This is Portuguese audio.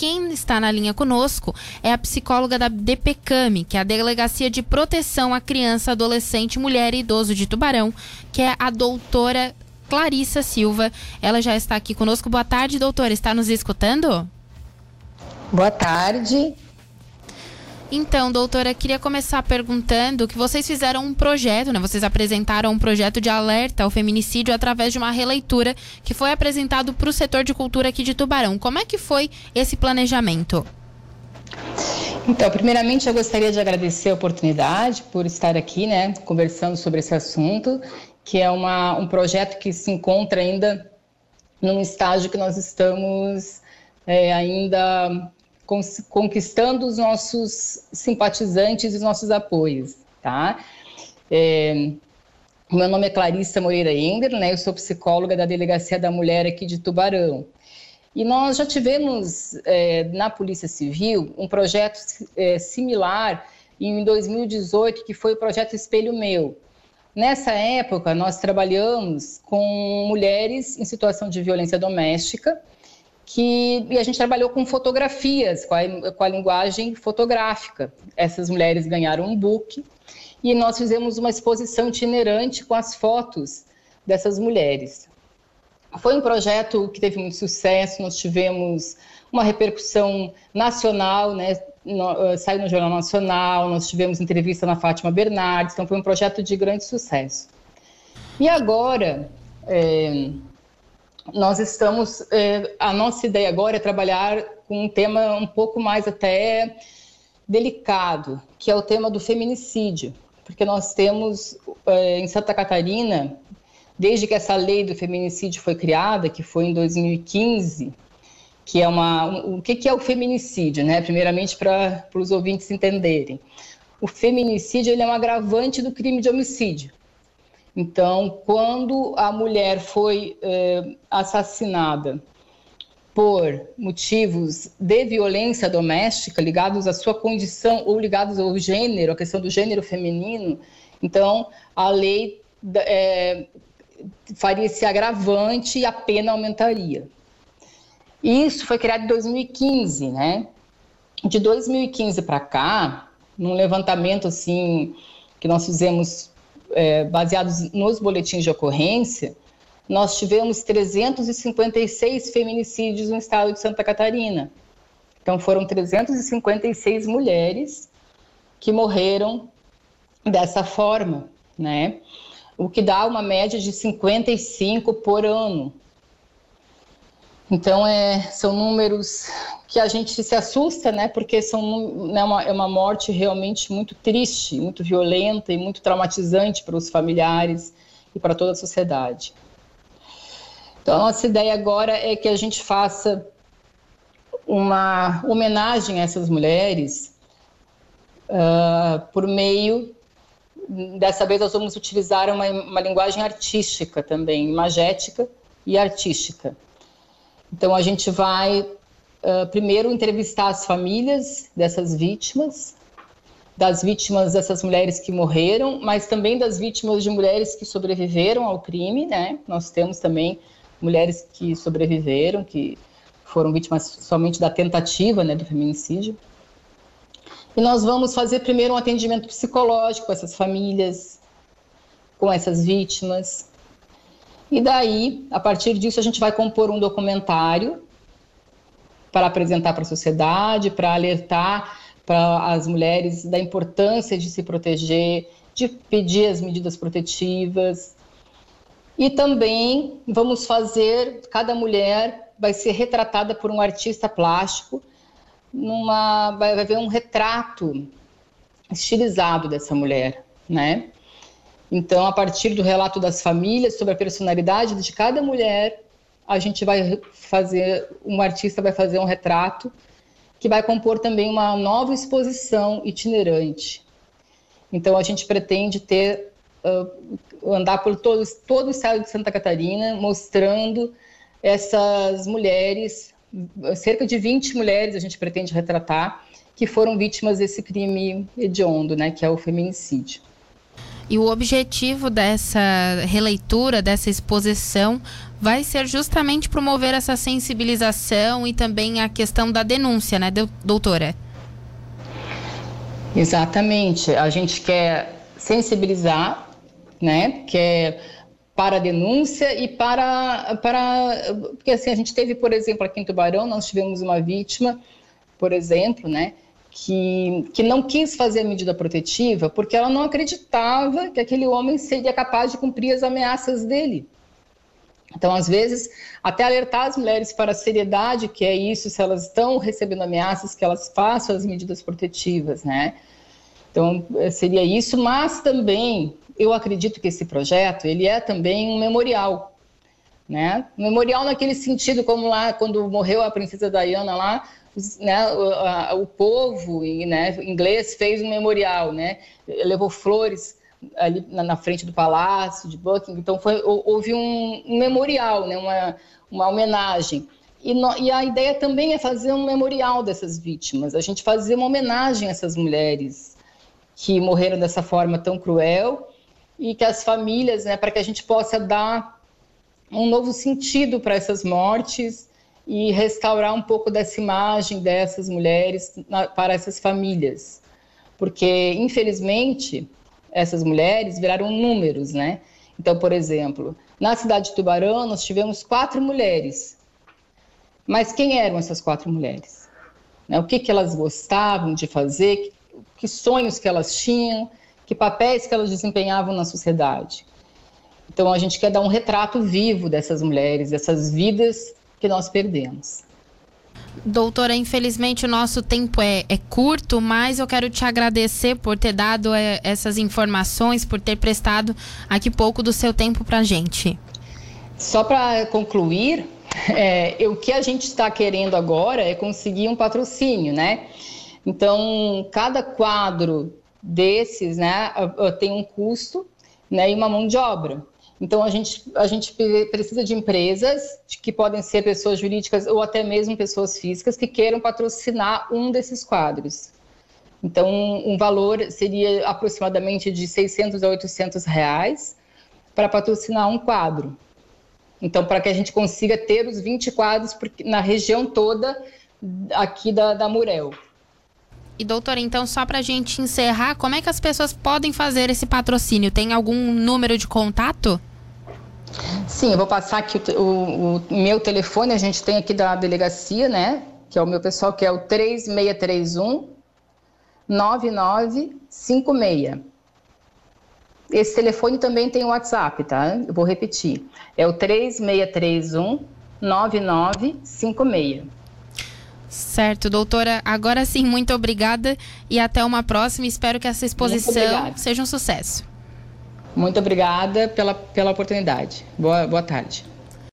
quem está na linha conosco é a psicóloga da DPCAM, que é a Delegacia de Proteção à Criança, Adolescente, Mulher e Idoso de Tubarão, que é a doutora Clarissa Silva. Ela já está aqui conosco. Boa tarde, doutora. Está nos escutando? Boa tarde. Então, doutora, queria começar perguntando que vocês fizeram um projeto, né? Vocês apresentaram um projeto de alerta ao feminicídio através de uma releitura que foi apresentado para o setor de cultura aqui de Tubarão. Como é que foi esse planejamento? Então, primeiramente eu gostaria de agradecer a oportunidade por estar aqui, né, conversando sobre esse assunto, que é uma, um projeto que se encontra ainda num estágio que nós estamos é, ainda conquistando os nossos simpatizantes e os nossos apoios, tá? É, meu nome é Clarissa Moreira Ender, né? Eu sou psicóloga da Delegacia da Mulher aqui de Tubarão. E nós já tivemos é, na Polícia Civil um projeto é, similar em 2018, que foi o projeto Espelho Meu. Nessa época, nós trabalhamos com mulheres em situação de violência doméstica que e a gente trabalhou com fotografias, com a, com a linguagem fotográfica. Essas mulheres ganharam um book e nós fizemos uma exposição itinerante com as fotos dessas mulheres. Foi um projeto que teve muito sucesso, nós tivemos uma repercussão nacional, né? Uh, saiu no Jornal Nacional, nós tivemos entrevista na Fátima Bernardes, então foi um projeto de grande sucesso. E agora, é, nós estamos. É, a nossa ideia agora é trabalhar com um tema um pouco mais até delicado, que é o tema do feminicídio, porque nós temos é, em Santa Catarina, desde que essa lei do feminicídio foi criada, que foi em 2015, que é uma. Um, o que, que é o feminicídio, né? Primeiramente, para os ouvintes entenderem. O feminicídio ele é um agravante do crime de homicídio. Então, quando a mulher foi eh, assassinada por motivos de violência doméstica ligados à sua condição ou ligados ao gênero, a questão do gênero feminino, então a lei é, faria esse agravante e a pena aumentaria. Isso foi criado em 2015, né? De 2015 para cá, num levantamento assim que nós fizemos é, baseados nos boletins de ocorrência, nós tivemos 356 feminicídios no estado de Santa Catarina. Então, foram 356 mulheres que morreram dessa forma, né? O que dá uma média de 55 por ano. Então, é, são números que a gente se assusta, né? Porque são, né, uma, é uma morte realmente muito triste, muito violenta e muito traumatizante para os familiares e para toda a sociedade. Então, a nossa ideia agora é que a gente faça uma homenagem a essas mulheres uh, por meio. Dessa vez, nós vamos utilizar uma, uma linguagem artística também, imagética e artística. Então, a gente vai uh, primeiro entrevistar as famílias dessas vítimas, das vítimas dessas mulheres que morreram, mas também das vítimas de mulheres que sobreviveram ao crime, né? Nós temos também mulheres que sobreviveram, que foram vítimas somente da tentativa, né, do feminicídio. E nós vamos fazer primeiro um atendimento psicológico com essas famílias, com essas vítimas, e daí, a partir disso, a gente vai compor um documentário para apresentar para a sociedade, para alertar para as mulheres da importância de se proteger, de pedir as medidas protetivas. E também vamos fazer, cada mulher vai ser retratada por um artista plástico, numa, vai haver um retrato estilizado dessa mulher, né? Então, a partir do relato das famílias sobre a personalidade de cada mulher, a gente vai fazer, um artista vai fazer um retrato que vai compor também uma nova exposição itinerante. Então, a gente pretende ter uh, andar por todo, todo o estado de Santa Catarina, mostrando essas mulheres, cerca de 20 mulheres a gente pretende retratar, que foram vítimas desse crime hediondo, né, que é o feminicídio. E o objetivo dessa releitura, dessa exposição, vai ser justamente promover essa sensibilização e também a questão da denúncia, né, doutora? Exatamente. A gente quer sensibilizar, né? Quer para a denúncia e para, para. Porque assim, a gente teve, por exemplo, aqui em Tubarão, nós tivemos uma vítima, por exemplo, né? Que, que não quis fazer a medida protetiva porque ela não acreditava que aquele homem seria capaz de cumprir as ameaças dele. Então, às vezes, até alertar as mulheres para a seriedade que é isso, se elas estão recebendo ameaças, que elas façam as medidas protetivas, né? Então, seria isso, mas também eu acredito que esse projeto ele é também um memorial, né? Um memorial naquele sentido como lá quando morreu a princesa Diana lá, né, o, a, o povo né, inglês fez um memorial, né? Levou flores ali na, na frente do palácio de Buckingham, então foi, houve um, memorial, né? Uma, uma homenagem. E, no, e, a ideia também é fazer um memorial dessas vítimas, a gente fazer uma homenagem a essas mulheres que morreram dessa forma tão cruel e que as famílias, né, para que a gente possa dar um novo sentido para essas mortes e restaurar um pouco dessa imagem dessas mulheres na, para essas famílias. Porque, infelizmente, essas mulheres viraram números, né? Então, por exemplo, na cidade de Tubarão, nós tivemos quatro mulheres. Mas quem eram essas quatro mulheres? Né? O que, que elas gostavam de fazer? Que sonhos que elas tinham? que papéis que elas desempenhavam na sociedade. Então a gente quer dar um retrato vivo dessas mulheres, dessas vidas que nós perdemos. Doutora, infelizmente o nosso tempo é, é, curto, mas eu quero te agradecer por ter dado é, essas informações, por ter prestado aqui pouco do seu tempo para a gente. Só para concluir, é, o que a gente está querendo agora é conseguir um patrocínio, né? Então, cada quadro desses, né, tem um custo, né, e uma mão de obra. Então a gente a gente precisa de empresas que podem ser pessoas jurídicas ou até mesmo pessoas físicas que queiram patrocinar um desses quadros. Então um valor seria aproximadamente de 600 a 800 reais para patrocinar um quadro. Então para que a gente consiga ter os 20 quadros na região toda aqui da, da Murel. E doutora, então só para a gente encerrar, como é que as pessoas podem fazer esse patrocínio? Tem algum número de contato? Sim, eu vou passar aqui o, o, o meu telefone, a gente tem aqui da delegacia, né? Que é o meu pessoal, que é o 3631 9956. Esse telefone também tem o WhatsApp, tá? Eu vou repetir. É o 3631 9956. Certo, doutora. Agora sim, muito obrigada e até uma próxima. Espero que essa exposição seja um sucesso. Muito obrigada pela, pela oportunidade. Boa, boa tarde.